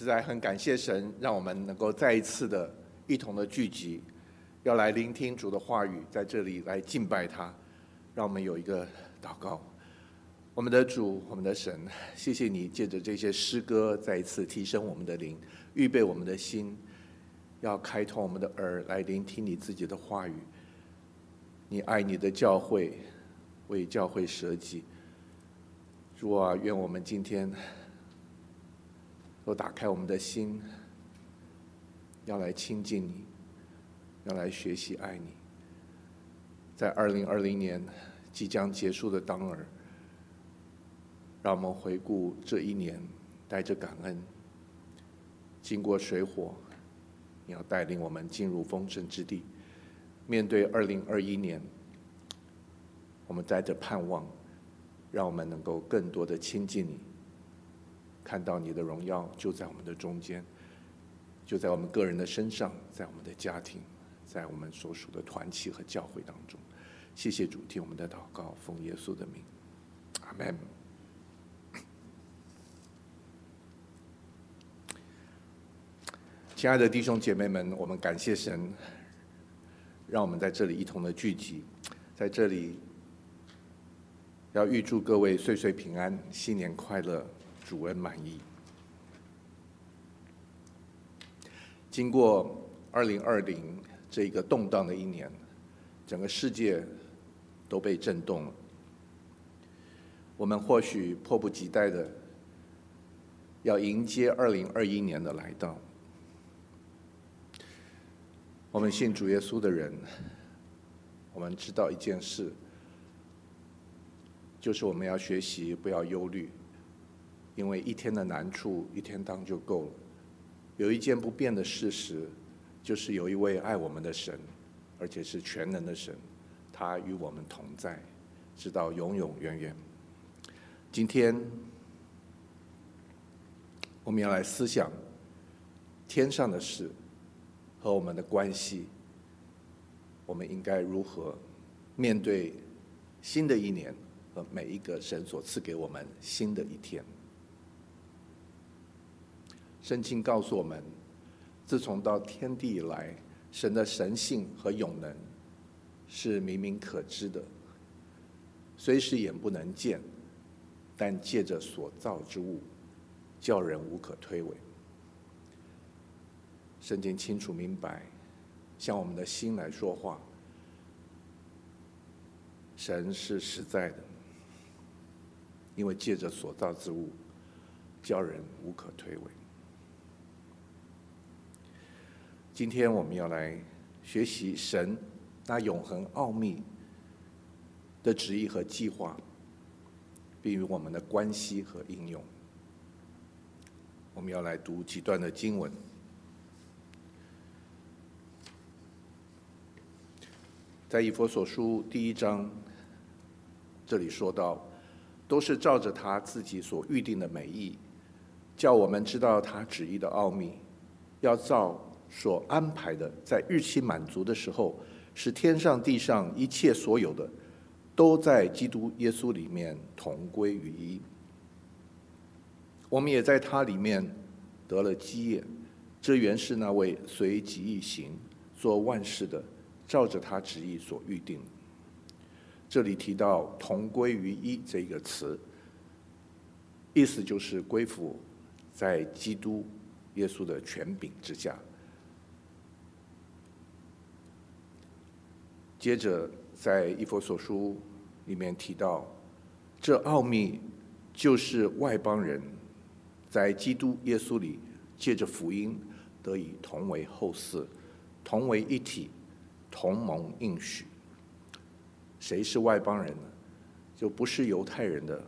实在很感谢神，让我们能够再一次的一同的聚集，要来聆听主的话语，在这里来敬拜他。让我们有一个祷告，我们的主，我们的神，谢谢你借着这些诗歌，再一次提升我们的灵，预备我们的心，要开通我们的耳来聆听你自己的话语。你爱你的教会，为教会舍己。主啊，愿我们今天。都打开我们的心，要来亲近你，要来学习爱你。在二零二零年即将结束的当儿，让我们回顾这一年，带着感恩，经过水火，你要带领我们进入丰盛之地。面对二零二一年，我们带着盼望，让我们能够更多的亲近你。看到你的荣耀就在我们的中间，就在我们个人的身上，在我们的家庭，在我们所属的团契和教会当中。谢谢主，听我们的祷告，奉耶稣的名，阿门。亲爱的弟兄姐妹们，我们感谢神，让我们在这里一同的聚集，在这里要预祝各位岁岁平安，新年快乐。主恩满意。经过二零二零这个动荡的一年，整个世界都被震动了。我们或许迫不及待的要迎接二零二一年的来到。我们信主耶稣的人，我们知道一件事，就是我们要学习不要忧虑。因为一天的难处一天当就够了。有一件不变的事实，就是有一位爱我们的神，而且是全能的神，他与我们同在，直到永永远远。今天我们要来思想天上的事和我们的关系，我们应该如何面对新的一年和每一个神所赐给我们新的一天。圣经告诉我们，自从到天地以来，神的神性和永能是明明可知的，虽是眼不能见，但借着所造之物，叫人无可推诿。圣经清楚明白，向我们的心来说话，神是实在的，因为借着所造之物，叫人无可推诿。今天我们要来学习神那永恒奥秘的旨意和计划，并与我们的关系和应用。我们要来读几段的经文，在以弗所书第一章，这里说到，都是照着他自己所预定的美意，叫我们知道他旨意的奥秘，要照。所安排的，在日期满足的时候，使天上地上一切所有的，都在基督耶稣里面同归于一。我们也在他里面得了基业，这原是那位随己意行做万事的，照着他旨意所预定。这里提到同归于一这个词，意思就是归服在基督耶稣的权柄之下。接着，在一佛所书里面提到，这奥秘就是外邦人在基督耶稣里借着福音得以同为后嗣，同为一体，同盟应许。谁是外邦人呢？就不是犹太人的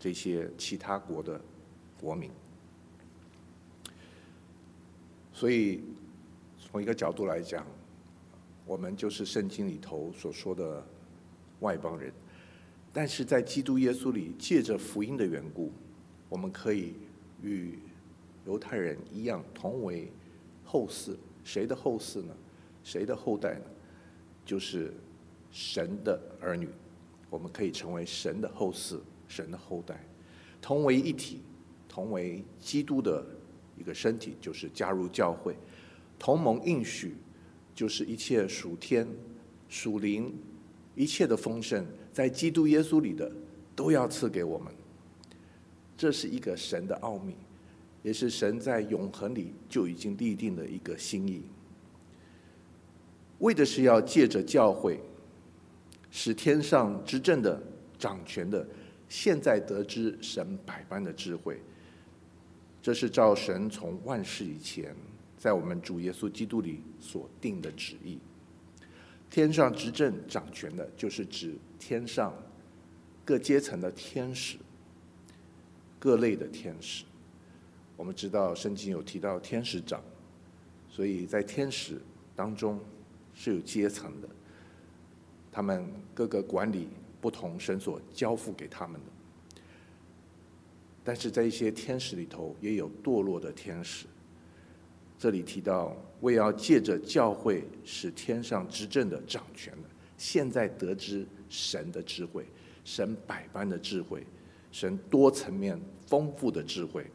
这些其他国的国民。所以，从一个角度来讲，我们就是圣经里头所说的外邦人，但是在基督耶稣里，借着福音的缘故，我们可以与犹太人一样同为后嗣。谁的后嗣呢？谁的后代呢？就是神的儿女。我们可以成为神的后嗣，神的后代，同为一体，同为基督的一个身体，就是加入教会，同盟应许，就是一切属天、属灵、一切的丰盛，在基督耶稣里的，都要赐给我们。这是一个神的奥秘，也是神在永恒里就已经立定的一个心意，为的是要借着教会，使天上执政的、掌权的，现在得知神百般的智慧。这是照神从万世以前，在我们主耶稣基督里所定的旨意。天上执政掌权的，就是指天上各阶层的天使。各类的天使，我们知道圣经有提到天使长，所以在天使当中是有阶层的，他们各个管理不同神所交付给他们的。但是在一些天使里头也有堕落的天使。这里提到为要借着教会使天上执政的掌权的，现在得知神的智慧，神百般的智慧。神多层面、丰富的智慧。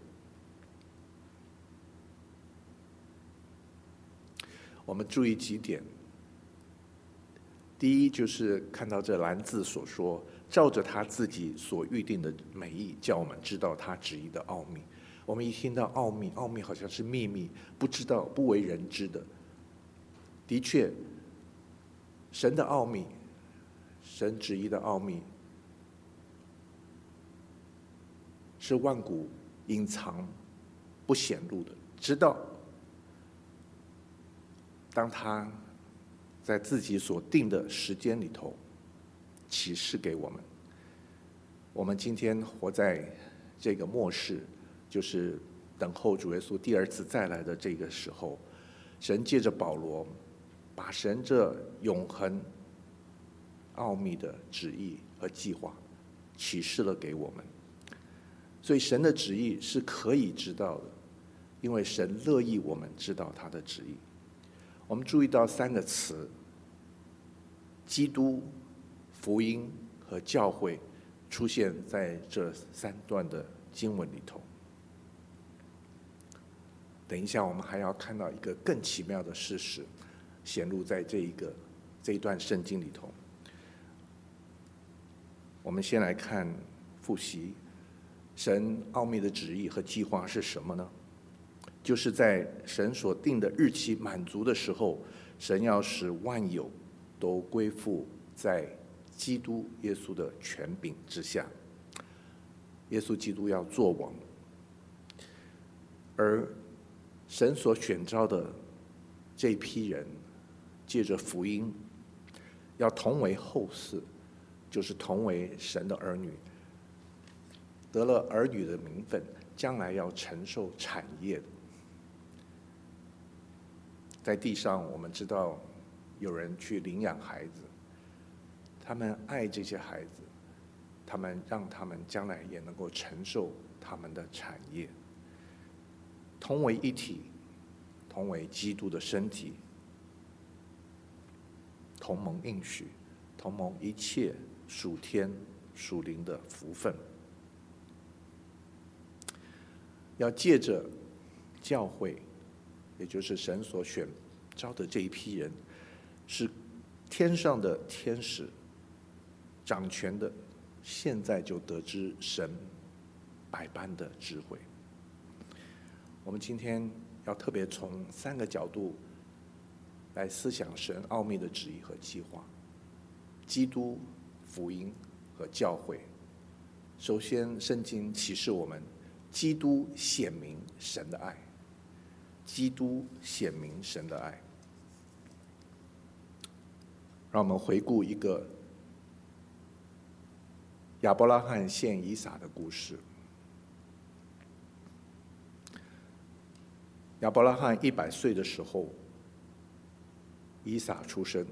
我们注意几点：第一，就是看到这蓝字所说，照着他自己所预定的美意，叫我们知道他旨意的奥秘。我们一听到奥秘，奥秘好像是秘密，不知道、不为人知的。的确，神的奥秘，神旨意的奥秘。是万古隐藏、不显露的，直到当他在自己所定的时间里头启示给我们。我们今天活在这个末世，就是等候主耶稣第二次再来的这个时候，神借着保罗，把神这永恒奥秘的旨意和计划启示了给我们。所以神的旨意是可以知道的，因为神乐意我们知道他的旨意。我们注意到三个词：基督、福音和教会，出现在这三段的经文里头。等一下，我们还要看到一个更奇妙的事实，显露在这一个这一段圣经里头。我们先来看复习。神奥秘的旨意和计划是什么呢？就是在神所定的日期满足的时候，神要使万有都归附在基督耶稣的权柄之下。耶稣基督要做王，而神所选召的这批人，借着福音，要同为后世，就是同为神的儿女。得了儿女的名分，将来要承受产业的。在地上，我们知道有人去领养孩子，他们爱这些孩子，他们让他们将来也能够承受他们的产业。同为一体，同为基督的身体，同盟应许，同盟一切属天属灵的福分。要借着教会，也就是神所选召的这一批人，是天上的天使掌权的，现在就得知神百般的智慧。我们今天要特别从三个角度来思想神奥秘的旨意和计划：基督、福音和教会。首先，圣经启示我们。基督显明神的爱，基督显明神的爱。让我们回顾一个亚伯拉罕献以撒的故事。亚伯拉罕一百岁的时候，以撒出生。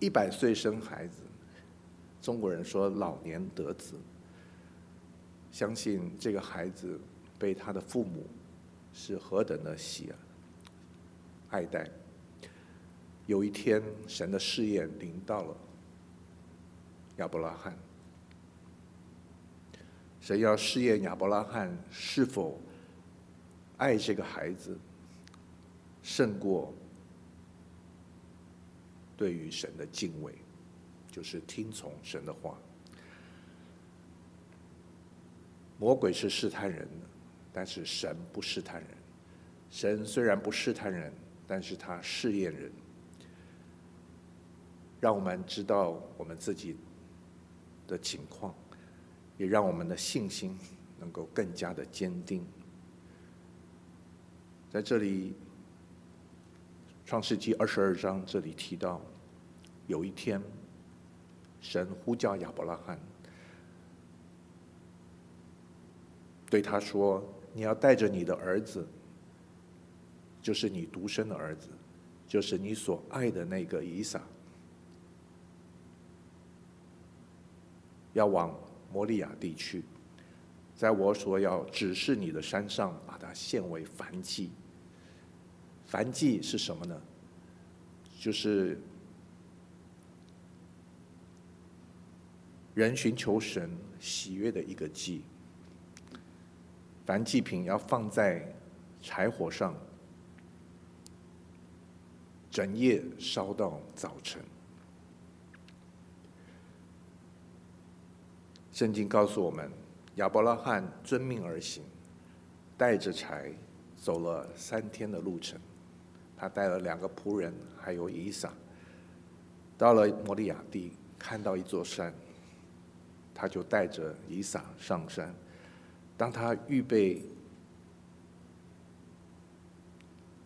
一百岁生孩子，中国人说老年得子。相信这个孩子被他的父母是何等的喜爱戴。有一天，神的试验临到了亚伯拉罕。神要试验亚伯拉罕是否爱这个孩子，胜过对于神的敬畏，就是听从神的话。魔鬼是试探人的，但是神不试探人。神虽然不试探人，但是他试验人，让我们知道我们自己的情况，也让我们的信心能够更加的坚定。在这里，《创世纪》二十二章这里提到，有一天，神呼叫亚伯拉罕。对他说：“你要带着你的儿子，就是你独生的儿子，就是你所爱的那个以撒，要往摩利亚地去，在我所要指示你的山上，把它献为燔祭。燔祭是什么呢？就是人寻求神喜悦的一个祭。”燔祭品要放在柴火上，整夜烧到早晨。圣经告诉我们，亚伯拉罕遵命而行，带着柴走了三天的路程。他带了两个仆人，还有以撒，到了摩利亚地，看到一座山，他就带着以撒上山。当他预备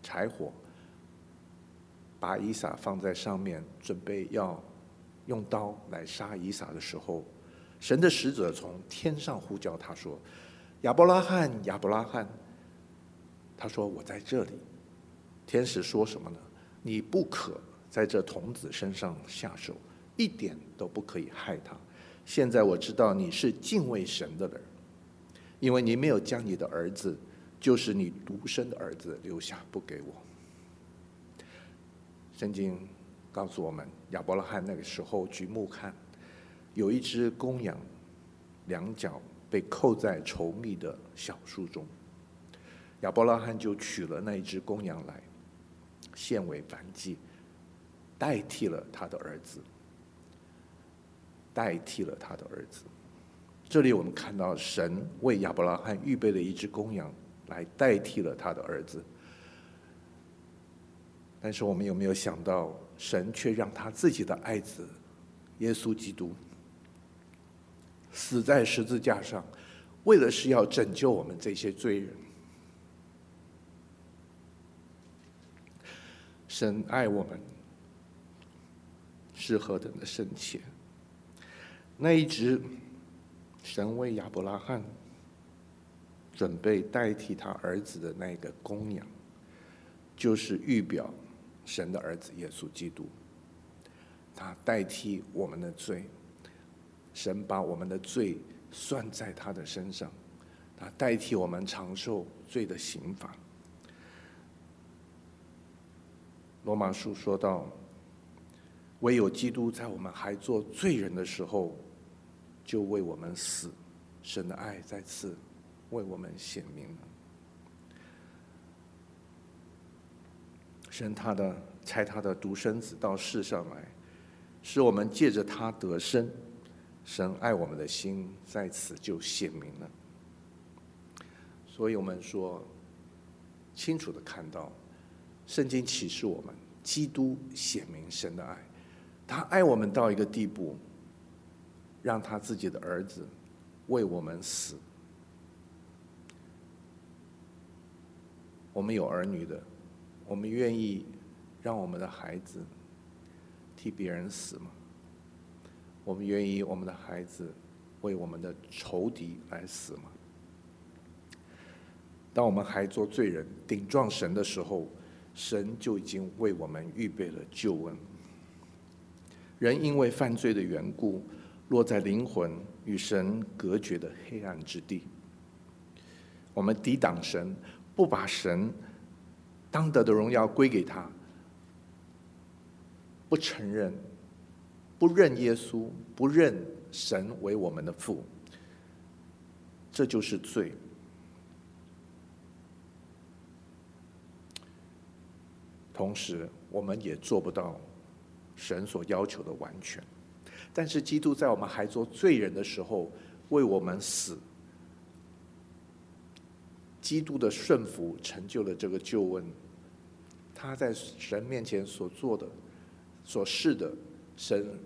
柴火，把以撒放在上面，准备要用刀来杀以撒的时候，神的使者从天上呼叫他说：“亚伯拉罕，亚伯拉罕。”他说：“我在这里。”天使说什么呢？你不可在这童子身上下手，一点都不可以害他。现在我知道你是敬畏神的人。因为你没有将你的儿子，就是你独生的儿子留下不给我。圣经告诉我们，亚伯拉罕那个时候举目看，有一只公羊，两脚被扣在稠密的小树中。亚伯拉罕就取了那一只公羊来，献为燔祭，代替了他的儿子，代替了他的儿子。这里我们看到神为亚伯拉罕预备了一只公羊，来代替了他的儿子。但是我们有没有想到，神却让他自己的爱子耶稣基督死在十字架上，为的是要拯救我们这些罪人。神爱我们是何等的深切，那一只。神为亚伯拉罕准备代替他儿子的那个公羊，就是预表神的儿子耶稣基督。他代替我们的罪，神把我们的罪算在他的身上，他代替我们承受罪的刑罚。罗马书说到，唯有基督在我们还做罪人的时候。就为我们死，神的爱再次为我们显明了。神他的差他的独生子到世上来，使我们借着他得生。神爱我们的心在此就显明了。所以我们说，清楚的看到，圣经启示我们，基督显明神的爱，他爱我们到一个地步。让他自己的儿子为我们死。我们有儿女的，我们愿意让我们的孩子替别人死吗？我们愿意我们的孩子为我们的仇敌来死吗？当我们还做罪人顶撞神的时候，神就已经为我们预备了救恩。人因为犯罪的缘故。落在灵魂与神隔绝的黑暗之地，我们抵挡神，不把神当得的荣耀归给他，不承认，不认耶稣，不认神为我们的父，这就是罪。同时，我们也做不到神所要求的完全。但是，基督在我们还做罪人的时候为我们死。基督的顺服成就了这个救恩。他在神面前所做的、所示的，神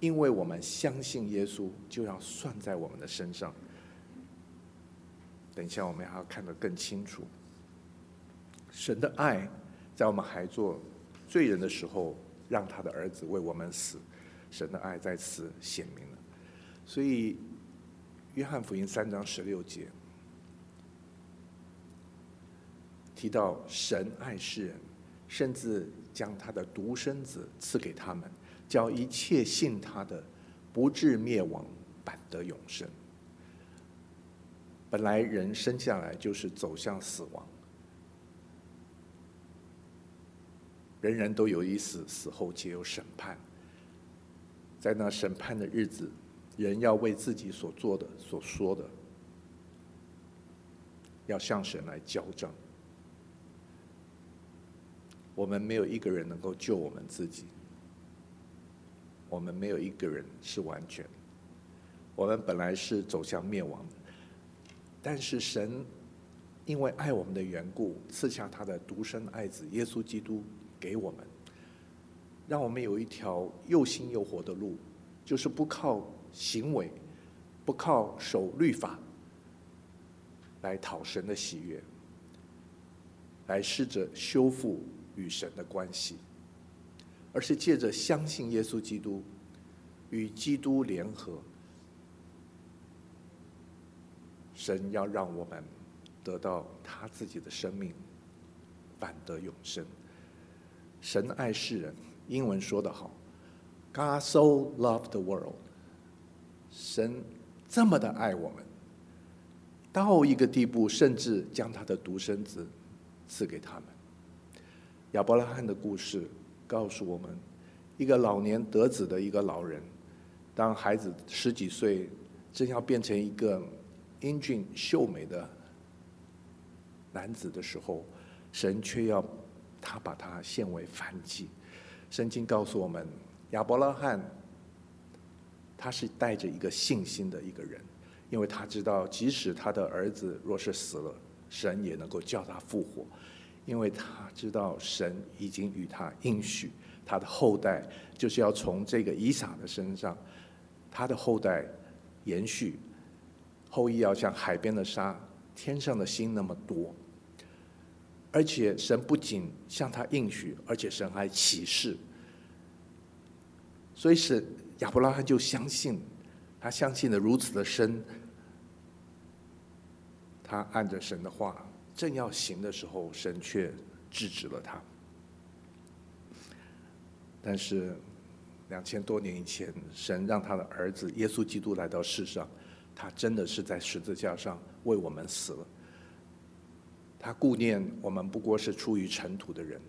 因为我们相信耶稣，就要算在我们的身上。等一下，我们还要看得更清楚。神的爱。在我们还做罪人的时候，让他的儿子为我们死，神的爱在此显明了。所以，约翰福音三章十六节提到神爱世人，甚至将他的独生子赐给他们，叫一切信他的不至灭亡，反得永生。本来人生下来就是走向死亡。人人都有一死，死后皆有审判。在那审判的日子，人要为自己所做的、所说的，要向神来交账。我们没有一个人能够救我们自己，我们没有一个人是完全。我们本来是走向灭亡，但是神因为爱我们的缘故，赐下他的独生爱子耶稣基督。给我们，让我们有一条又新又活的路，就是不靠行为，不靠守律法，来讨神的喜悦，来试着修复与神的关系，而是借着相信耶稣基督，与基督联合，神要让我们得到他自己的生命，反得永生。神爱世人，英文说得好，God so loved the world。神这么的爱我们，到一个地步，甚至将他的独生子赐给他们。亚伯拉罕的故事告诉我们，一个老年得子的一个老人，当孩子十几岁，正要变成一个英俊秀美的男子的时候，神却要。他把他献为燔祭。圣经告诉我们，亚伯拉罕他是带着一个信心的一个人，因为他知道，即使他的儿子若是死了，神也能够叫他复活，因为他知道神已经与他应许，他的后代就是要从这个以撒的身上，他的后代延续，后裔要像海边的沙，天上的星那么多。而且神不仅向他应许，而且神还启示，所以是亚伯拉罕就相信，他相信的如此的深，他按着神的话正要行的时候，神却制止了他。但是两千多年以前，神让他的儿子耶稣基督来到世上，他真的是在十字架上为我们死了。他顾念我们不过是出于尘土的人，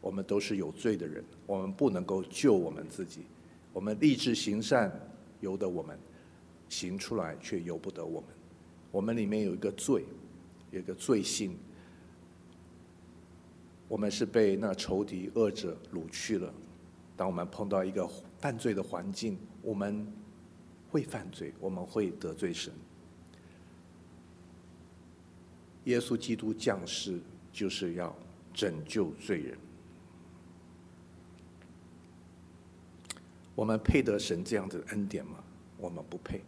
我们都是有罪的人，我们不能够救我们自己，我们立志行善由得我们，行出来却由不得我们，我们里面有一个罪，有一个罪性，我们是被那仇敌恶者掳去了。当我们碰到一个犯罪的环境，我们会犯罪，我们会得罪神。耶稣基督降世就是要拯救罪人。我们配得神这样子的恩典吗？我们不配。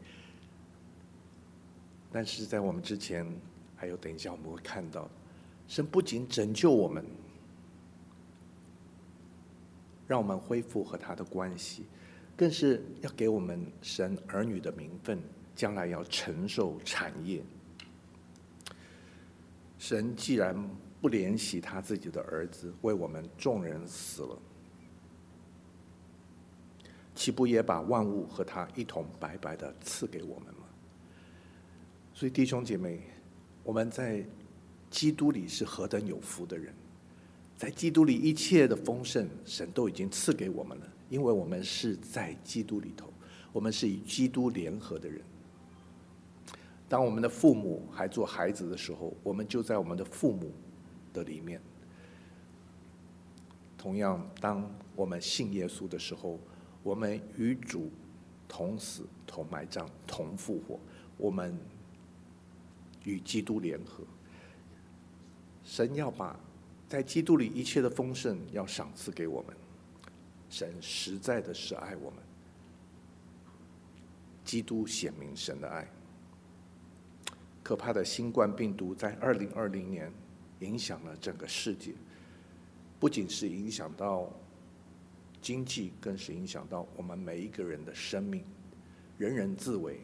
但是在我们之前，还有等一下我们会看到，神不仅拯救我们，让我们恢复和他的关系，更是要给我们神儿女的名分，将来要承受产业。神既然不怜惜他自己的儿子，为我们众人死了，岂不也把万物和他一同白白的赐给我们吗？所以弟兄姐妹，我们在基督里是何等有福的人，在基督里一切的丰盛，神都已经赐给我们了，因为我们是在基督里头，我们是与基督联合的人。当我们的父母还做孩子的时候，我们就在我们的父母的里面。同样，当我们信耶稣的时候，我们与主同死、同埋葬、同复活，我们与基督联合。神要把在基督里一切的丰盛要赏赐给我们。神实在的是爱我们，基督显明神的爱。可怕的新冠病毒在二零二零年影响了整个世界，不仅是影响到经济，更是影响到我们每一个人的生命。人人自危，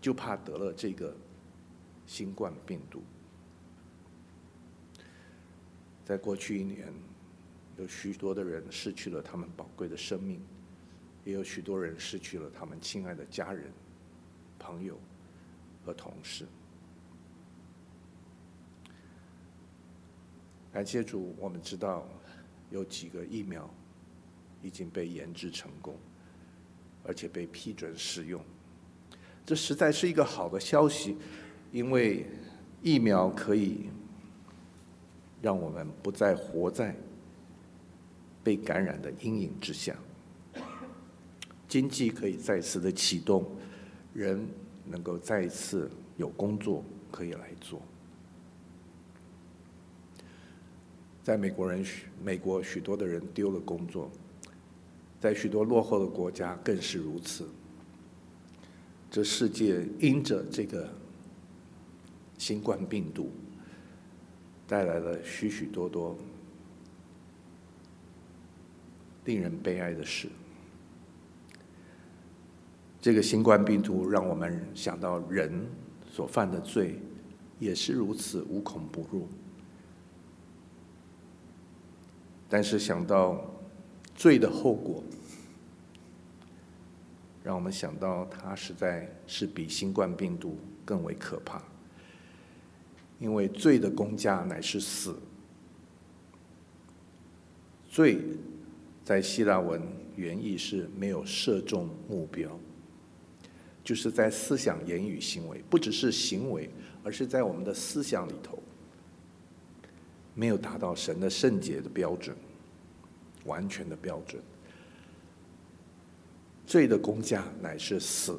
就怕得了这个新冠病毒。在过去一年，有许多的人失去了他们宝贵的生命，也有许多人失去了他们亲爱的家人、朋友和同事。感谢主，我们知道有几个疫苗已经被研制成功，而且被批准使用。这实在是一个好的消息，因为疫苗可以。让我们不再活在被感染的阴影之下，经济可以再次的启动，人能够再一次有工作可以来做。在美国人许，美国许多的人丢了工作，在许多落后的国家更是如此。这世界因着这个新冠病毒。带来了许许多多令人悲哀的事。这个新冠病毒让我们想到人所犯的罪也是如此无孔不入，但是想到罪的后果，让我们想到它实在是比新冠病毒更为可怕。因为罪的工价乃是死，罪在希腊文原意是没有射中目标，就是在思想、言语、行为，不只是行为，而是在我们的思想里头，没有达到神的圣洁的标准，完全的标准。罪的工价乃是死，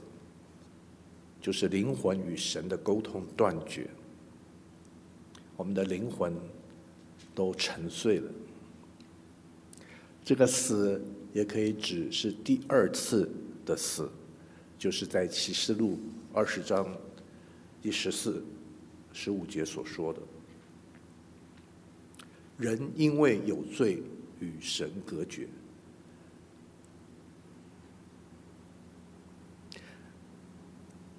就是灵魂与神的沟通断绝。我们的灵魂都沉睡了。这个死也可以指是第二次的死，就是在启示录二十章第十四、十五节所说的：人因为有罪与神隔绝。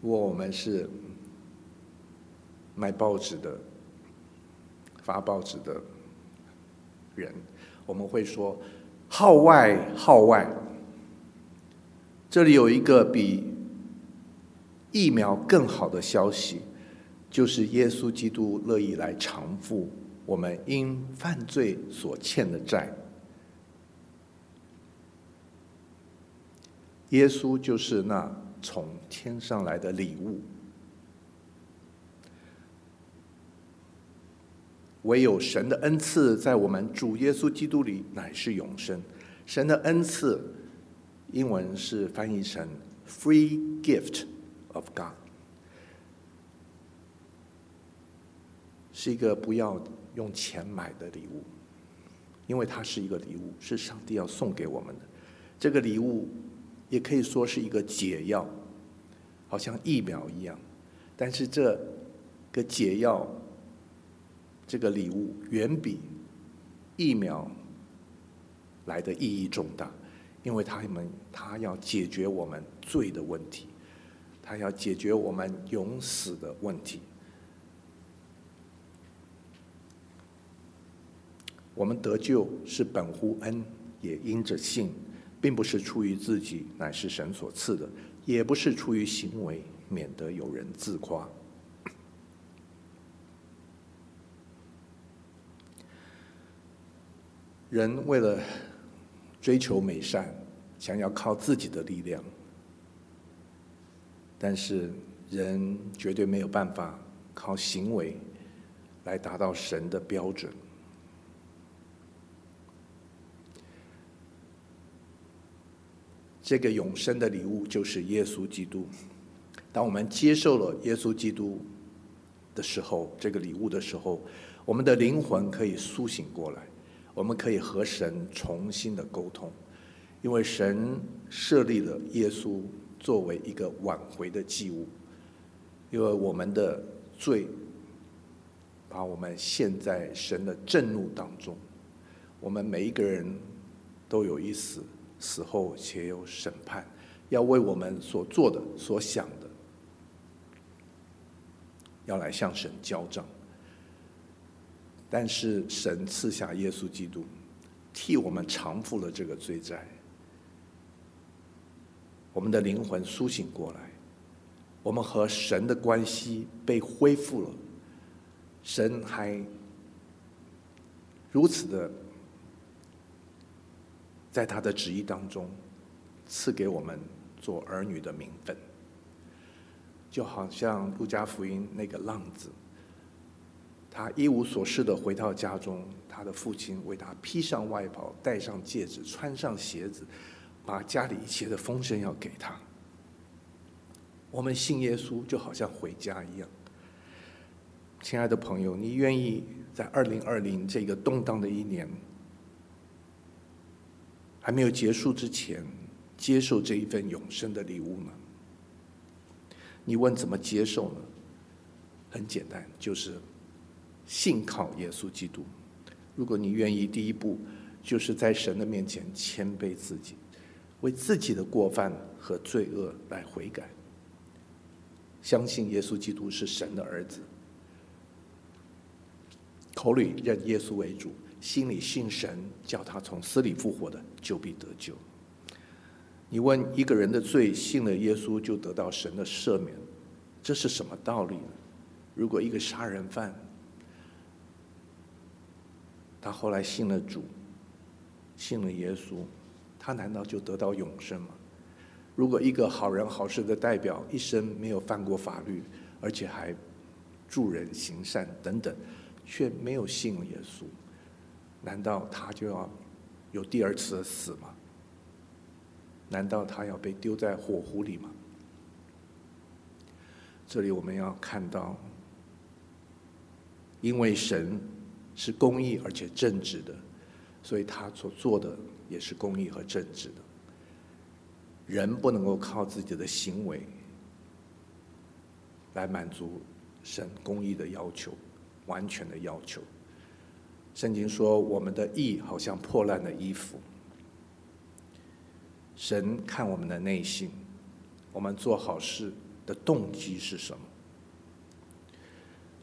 如果我们是卖报纸的，发报纸的人，我们会说号外号外。这里有一个比疫苗更好的消息，就是耶稣基督乐意来偿付我们因犯罪所欠的债。耶稣就是那从天上来的礼物。唯有神的恩赐在我们主耶稣基督里乃是永生。神的恩赐，英文是翻译成 “free gift of God”，是一个不要用钱买的礼物，因为它是一个礼物，是上帝要送给我们的。这个礼物也可以说是一个解药，好像疫苗一样，但是这个解药。这个礼物远比疫苗来的意义重大，因为他们他要解决我们罪的问题，他要解决我们永死的问题。我们得救是本乎恩，也因着信，并不是出于自己，乃是神所赐的；也不是出于行为，免得有人自夸。人为了追求美善，想要靠自己的力量，但是人绝对没有办法靠行为来达到神的标准。这个永生的礼物就是耶稣基督。当我们接受了耶稣基督的时候，这个礼物的时候，我们的灵魂可以苏醒过来，我们可以和神重新的沟通，因为神设立了耶稣作为一个挽回的祭物，因为我们的罪把我们陷在神的震怒当中，我们每一个人都有一死。死后且有审判，要为我们所做的、所想的，要来向神交账。但是神赐下耶稣基督，替我们偿付了这个罪债，我们的灵魂苏醒过来，我们和神的关系被恢复了，神还如此的。在他的旨意当中，赐给我们做儿女的名分，就好像路加福音那个浪子，他一无所事的回到家中，他的父亲为他披上外袍，戴上戒指，穿上鞋子，把家里一切的丰盛要给他。我们信耶稣，就好像回家一样。亲爱的朋友，你愿意在二零二零这个动荡的一年，还没有结束之前，接受这一份永生的礼物吗？你问怎么接受呢？很简单，就是信靠耶稣基督。如果你愿意，第一步就是在神的面前谦卑自己，为自己的过犯和罪恶来悔改，相信耶稣基督是神的儿子，口里认耶稣为主。心里信神，叫他从死里复活的，就必得救。你问一个人的罪，信了耶稣就得到神的赦免，这是什么道理呢？如果一个杀人犯，他后来信了主，信了耶稣，他难道就得到永生吗？如果一个好人好事的代表，一生没有犯过法律，而且还助人行善等等，却没有信耶稣。难道他就要有第二次的死吗？难道他要被丢在火湖里吗？这里我们要看到，因为神是公义而且正直的，所以他所做的也是公义和正直的。人不能够靠自己的行为来满足神公义的要求，完全的要求。圣经说：“我们的义好像破烂的衣服。”神看我们的内心，我们做好事的动机是什么？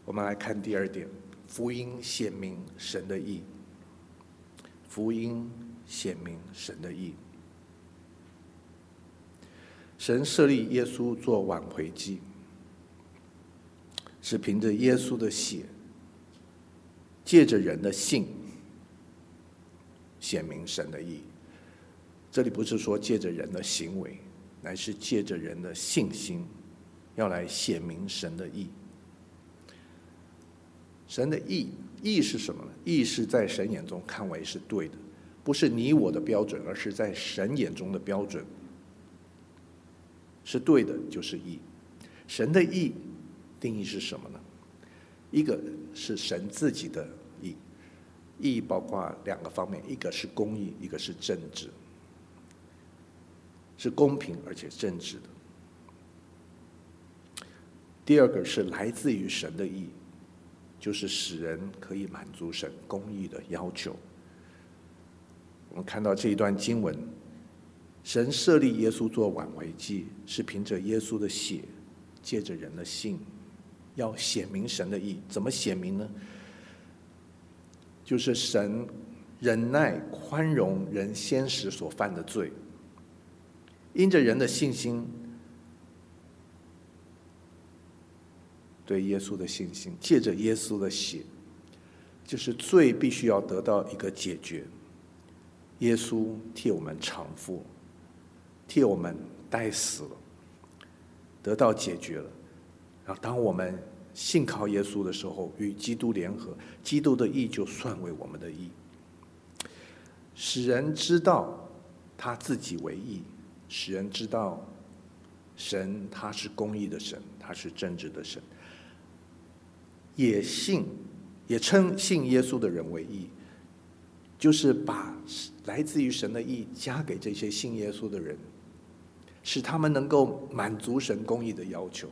我们来看第二点：福音显明神的义。福音显明神的意。神设立耶稣做挽回祭，是凭着耶稣的血。借着人的信显明神的意，这里不是说借着人的行为，乃是借着人的信心，要来显明神的意。神的意，义是什么呢？意是在神眼中看为是对的，不是你我的标准，而是在神眼中的标准，是对的，就是义。神的义定义是什么呢？一个是神自己的义，义包括两个方面，一个是公义，一个是正直，是公平而且正直的。第二个是来自于神的义，就是使人可以满足神公义的要求。我们看到这一段经文，神设立耶稣做挽回祭，是凭着耶稣的血，借着人的信。要显明神的义，怎么显明呢？就是神忍耐宽容人先时所犯的罪，因着人的信心，对耶稣的信心，借着耶稣的血，就是罪必须要得到一个解决。耶稣替我们偿付，替我们代死了，得到解决了。然后当我们信靠耶稣的时候，与基督联合，基督的义就算为我们的义，使人知道他自己为义，使人知道神他是公义的神，他是正直的神，也信也称信耶稣的人为义，就是把来自于神的义加给这些信耶稣的人，使他们能够满足神公义的要求。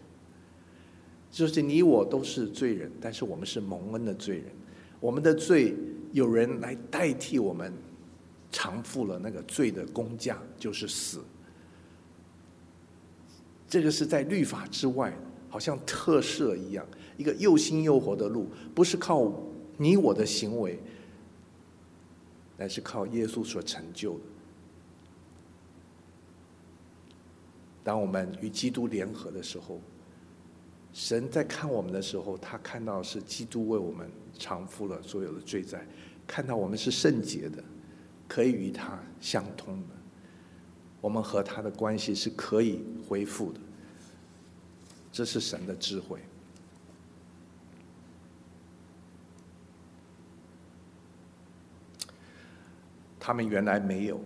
就是你我都是罪人，但是我们是蒙恩的罪人。我们的罪有人来代替我们，偿付了那个罪的工价，就是死。这个是在律法之外，好像特赦一样，一个又新又活的路，不是靠你我的行为，乃是靠耶稣所成就的。当我们与基督联合的时候。神在看我们的时候，他看到是基督为我们偿付了所有的罪债，看到我们是圣洁的，可以与他相通的，我们和他的关系是可以恢复的。这是神的智慧。他们原来没有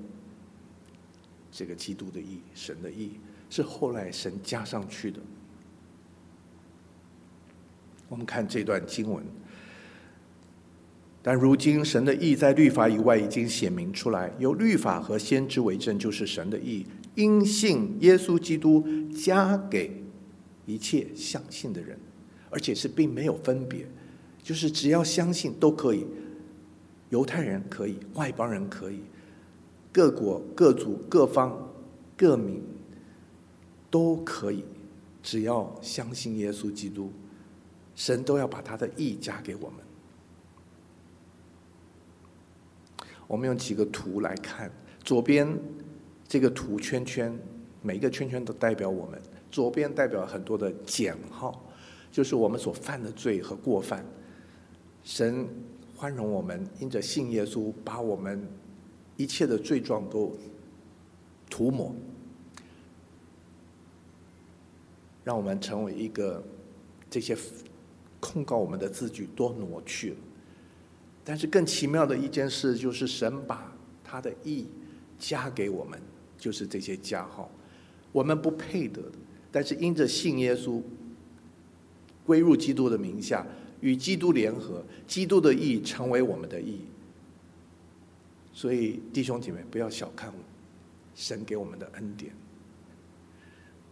这个基督的义，神的义是后来神加上去的。我们看这段经文，但如今神的义在律法以外已经显明出来，有律法和先知为证，就是神的义，因信耶稣基督加给一切相信的人，而且是并没有分别，就是只要相信都可以，犹太人可以，外邦人可以，各国各族各方各民都可以，只要相信耶稣基督。神都要把他的意加给我们。我们用几个图来看，左边这个图圈圈，每一个圈圈都代表我们。左边代表很多的减号，就是我们所犯的罪和过犯。神宽容我们，因着信耶稣，把我们一切的罪状都涂抹，让我们成为一个这些。控告我们的字句都挪去了，但是更奇妙的一件事就是神把他的义加给我们，就是这些加号，我们不配得的，但是因着信耶稣，归入基督的名下，与基督联合，基督的义成为我们的义。所以弟兄姐妹，不要小看神给我们的恩典。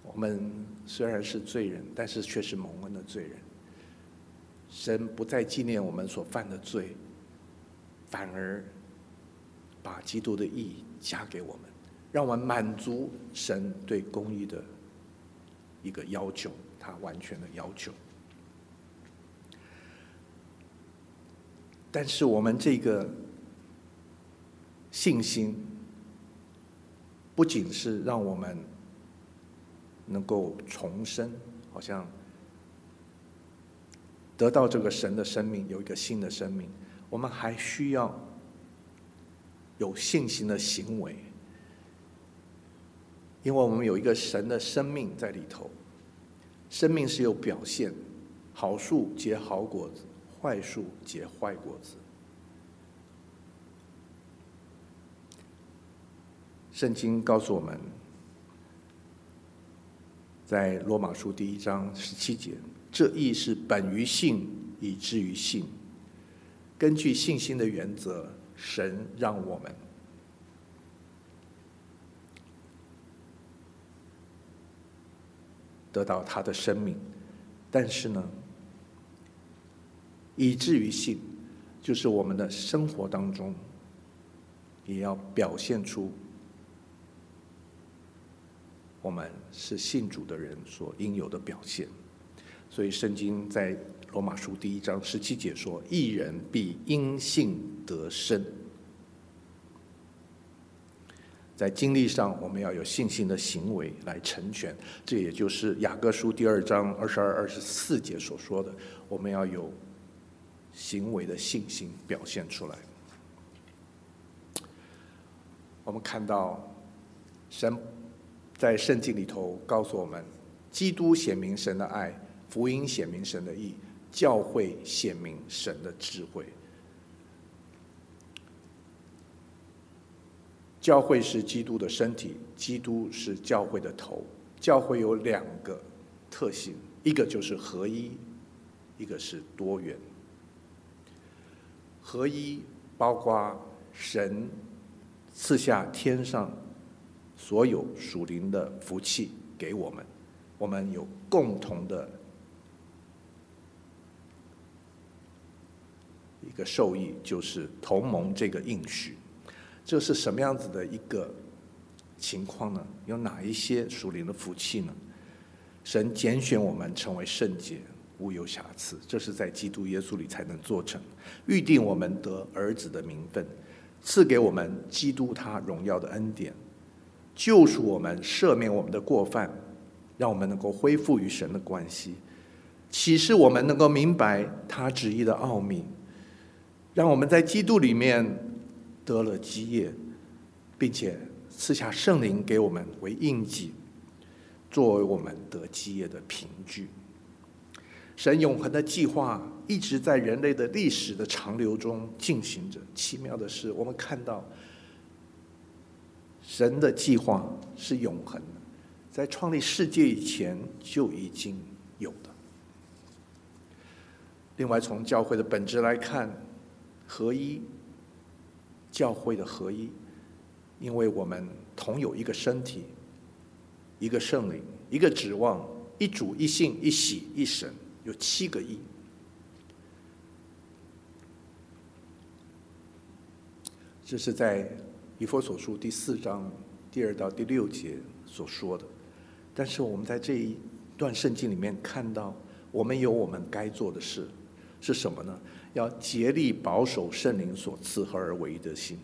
我们虽然是罪人，但是却是蒙恩的罪人。神不再纪念我们所犯的罪，反而把基督的义加给我们，让我们满足神对公义的一个要求，他完全的要求。但是我们这个信心，不仅是让我们能够重生，好像。得到这个神的生命，有一个新的生命，我们还需要有信心的行为，因为我们有一个神的生命在里头。生命是有表现，好树结好果子，坏树结坏果子。圣经告诉我们，在罗马书第一章十七节。这意是本于信，以至于信。根据信心的原则，神让我们得到他的生命。但是呢，以至于信，就是我们的生活当中也要表现出我们是信主的人所应有的表现。所以，圣经在罗马书第一章十七节说：“一人必因信得生。”在经历上，我们要有信心的行为来成全。这也就是雅各书第二章二十二、二十四节所说的：我们要有行为的信心表现出来。我们看到神在圣经里头告诉我们，基督显明神的爱。福音显明神的义，教会显明神的智慧。教会是基督的身体，基督是教会的头。教会有两个特性，一个就是合一，一个是多元。合一包括神赐下天上所有属灵的福气给我们，我们有共同的一个受益，就是同盟这个应许。这是什么样子的一个情况呢？有哪一些属灵的福气呢？神拣选我们成为圣洁，无有瑕疵，这是在基督耶稣里才能做成。预定我们得儿子的名分，赐给我们基督他荣耀的恩典，救赎我们，赦免我们的过犯，让我们能够恢复与神的关系，启示我们能够明白他旨意的奥秘，让我们在基督里面。得了基业，并且赐下圣灵给我们为印记，作为我们得基业的凭据。神永恒的计划一直在人类的历史的长流中进行着。奇妙的是，我们看到神的计划是永恒的，在创立世界以前就已经有的。另外，从教会的本质来看，合一。教会的合一，因为我们同有一个身体，一个圣灵，一个指望，一主、一信、一喜、一神，有七个亿。这是在以弗所书第四章第二到第六节所说的。但是我们在这一段圣经里面看到，我们有我们该做的事，是什么呢？要竭力保守圣灵所赐合而为一的心。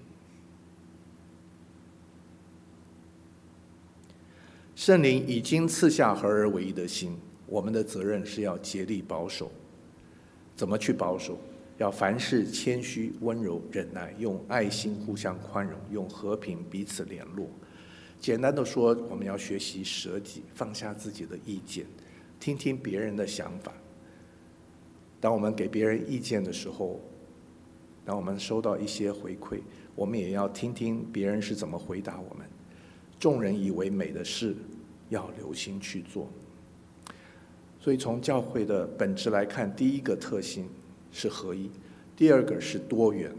圣灵已经赐下合而为一的心，我们的责任是要竭力保守。怎么去保守？要凡事谦虚、温柔、忍耐，用爱心互相宽容，用和平彼此联络。简单的说，我们要学习舍己，放下自己的意见，听听别人的想法。当我们给别人意见的时候，当我们收到一些回馈，我们也要听听别人是怎么回答我们。众人以为美的事，要留心去做。所以从教会的本质来看，第一个特性是合一，第二个是多元。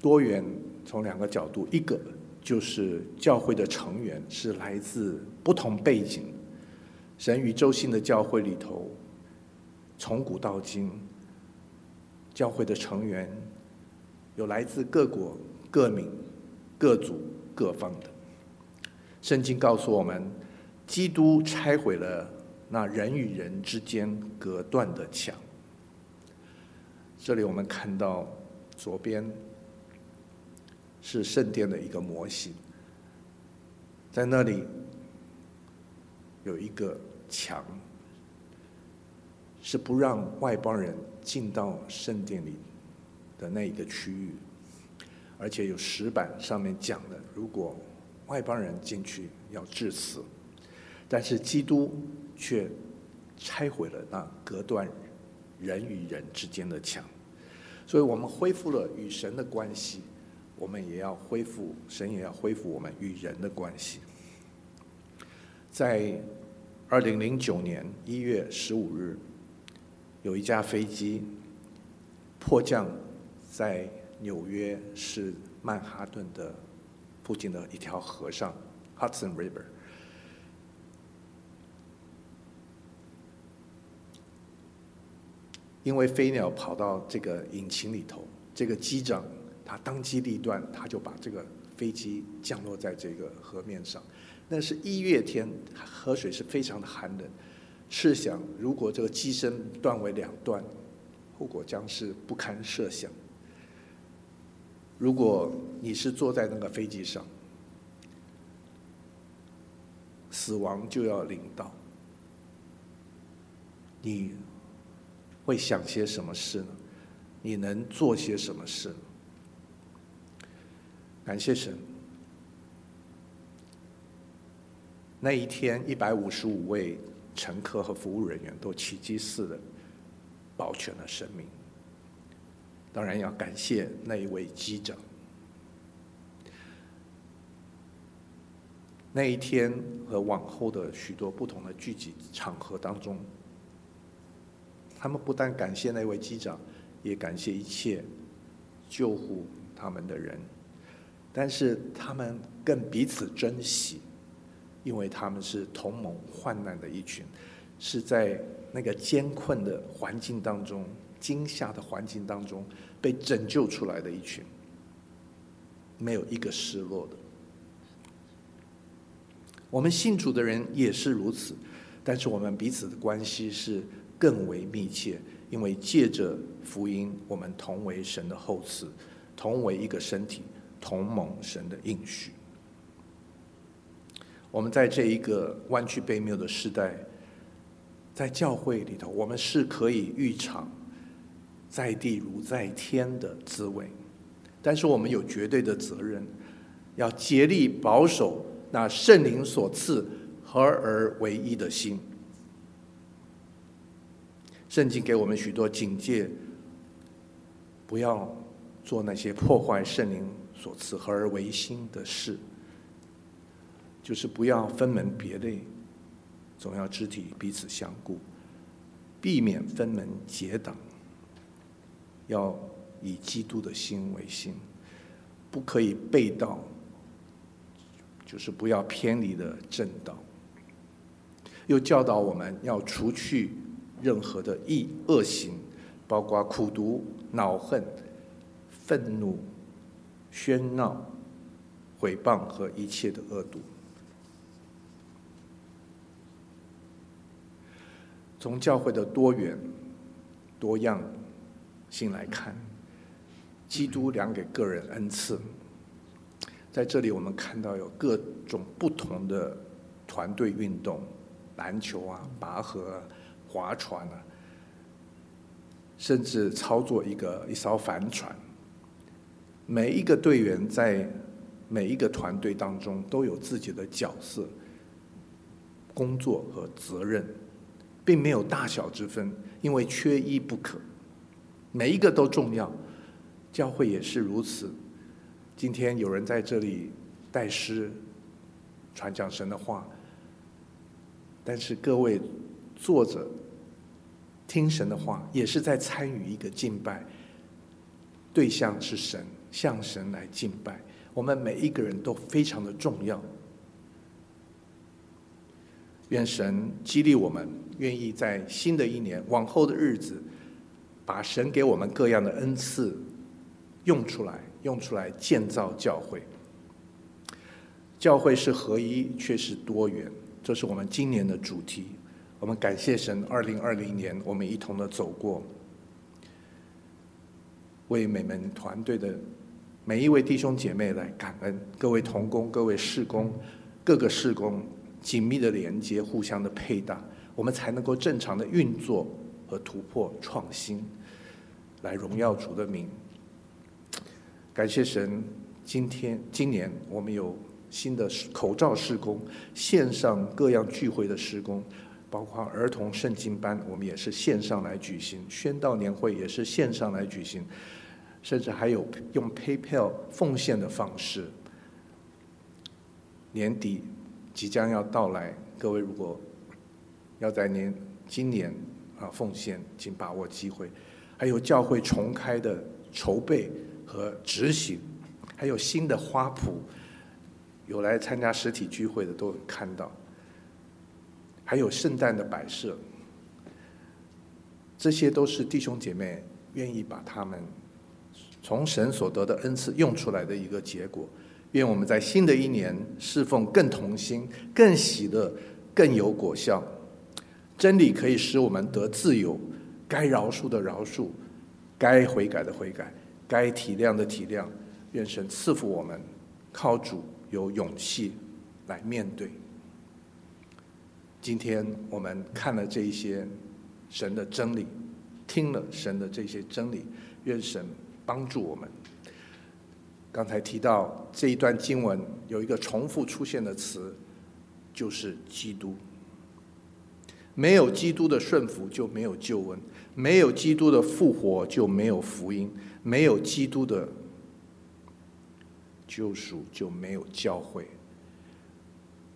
多元从两个角度，一个就是教会的成员是来自不同背景。神宇宙性的教会里头，从古到今，教会的成员有来自各国、各民、各族、各方的。圣经告诉我们，基督拆毁了那人与人之间隔断的墙。这里我们看到左边是圣殿的一个模型，在那里有一个。墙是不让外邦人进到圣殿里的那一个区域，而且有石板上面讲的，如果外邦人进去要致死。但是基督却拆毁了那隔断人与人之间的墙，所以我们恢复了与神的关系，我们也要恢复，神也要恢复我们与人的关系，在。二零零九年一月十五日，有一架飞机迫降在纽约市曼哈顿的附近的一条河上 （Hudson River）。因为飞鸟跑到这个引擎里头，这个机长他当机立断，他就把这个飞机降落在这个河面上。那是一月天，河水是非常的寒冷。试想，如果这个机身断为两段，后果将是不堪设想。如果你是坐在那个飞机上，死亡就要临到，你会想些什么事呢？你能做些什么事呢？感谢神。那一天，一百五十五位乘客和服务人员都奇迹似的保全了生命。当然要感谢那一位机长。那一天和往后的许多不同的聚集场合当中，他们不但感谢那位机长，也感谢一切救护他们的人，但是他们更彼此珍惜，因为他们是同盟患难的一群，是在那个艰困的环境当中、惊吓的环境当中被拯救出来的一群，没有一个失落的。我们信主的人也是如此，但是我们彼此的关系是更为密切，因为借着福音，我们同为神的后嗣，同为一个身体，同蒙神的应许。我们在这一个弯曲悖谬的时代，在教会里头，我们是可以预尝在地如在天的滋味，但是我们有绝对的责任，要竭力保守。那圣灵所赐合而为一的心，圣经给我们许多警戒，不要做那些破坏圣灵所赐合而为心的事，就是不要分门别类，总要肢体彼此相顾，避免分门结党，要以基督的心为心，不可以背道。就是不要偏离了正道，又教导我们要除去任何的意恶行，包括苦毒、恼恨、愤怒、喧闹、毁谤和一切的恶毒。从教会的多元、多样性来看，基督量给个人恩赐。在这里，我们看到有各种不同的团队运动，篮球啊、拔河啊、划船啊，甚至操作一个一艘帆船。每一个队员在每一个团队当中都有自己的角色、工作和责任，并没有大小之分，因为缺一不可，每一个都重要。教会也是如此。今天有人在这里带诗、传讲神的话，但是各位坐着听神的话，也是在参与一个敬拜，对象是神，向神来敬拜。我们每一个人都非常的重要。愿神激励我们，愿意在新的一年往后的日子，把神给我们各样的恩赐用出来。用出来建造教会，教会是合一，却是多元，这是我们今年的主题。我们感谢神，二零二零年我们一同的走过，为每门团队的每一位弟兄姐妹来感恩，各位同工、各位事工、各个事工紧密的连接，互相的配搭，我们才能够正常的运作和突破创新，来荣耀主的名。感谢神，今天今年我们有新的口罩事工，线上各样聚会的施工，包括儿童圣经班，我们也是线上来举行；宣道年会也是线上来举行，甚至还有用 PayPal 奉献的方式。年底即将要到来，各位如果要在年今年啊奉献，请把握机会。还有教会重开的筹备。和执行，还有新的花圃，有来参加实体聚会的都有看到，还有圣诞的摆设，这些都是弟兄姐妹愿意把他们从神所得的恩赐用出来的一个结果。愿我们在新的一年侍奉更同心、更喜乐、更有果效。真理可以使我们得自由，该饶恕的饶恕，该悔改的悔改。该体谅的体谅，愿神赐福我们，靠主有勇气来面对。今天我们看了这一些神的真理，听了神的这些真理，愿神帮助我们。刚才提到这一段经文有一个重复出现的词，就是基督。没有基督的顺服，就没有救恩；没有基督的复活，就没有福音；没有基督的救赎，就没有教会。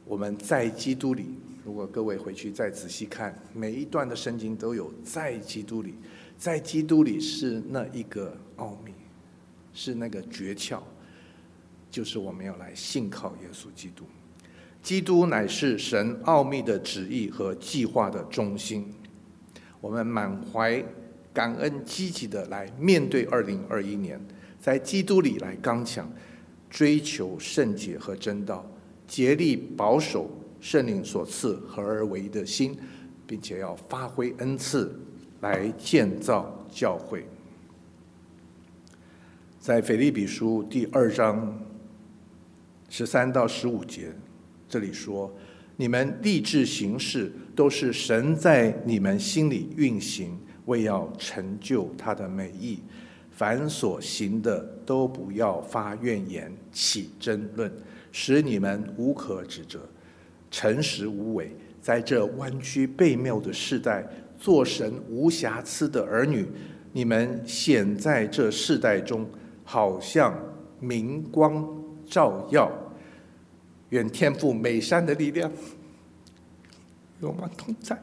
我们在基督里，如果各位回去再仔细看，每一段的圣经都有在基督里，在基督里是那一个奥秘，是那个诀窍，就是我们要来信靠耶稣基督。基督乃是神奥秘的旨意和计划的中心。我们满怀感恩，积极的来面对二零二一年，在基督里来刚强，追求圣洁和真道，竭力保守圣灵所赐合而为一的心，并且要发挥恩赐来建造教会。在腓立比书第二章十三到十五节。这里说，你们立志行事，都是神在你们心里运行，为要成就他的美意。凡所行的，都不要发怨言，起争论，使你们无可指责，诚实无伪，在这弯曲背谬的世代，做神无瑕疵的儿女。你们显在这世代中，好像明光照耀。愿天父美善的力量与我们同在。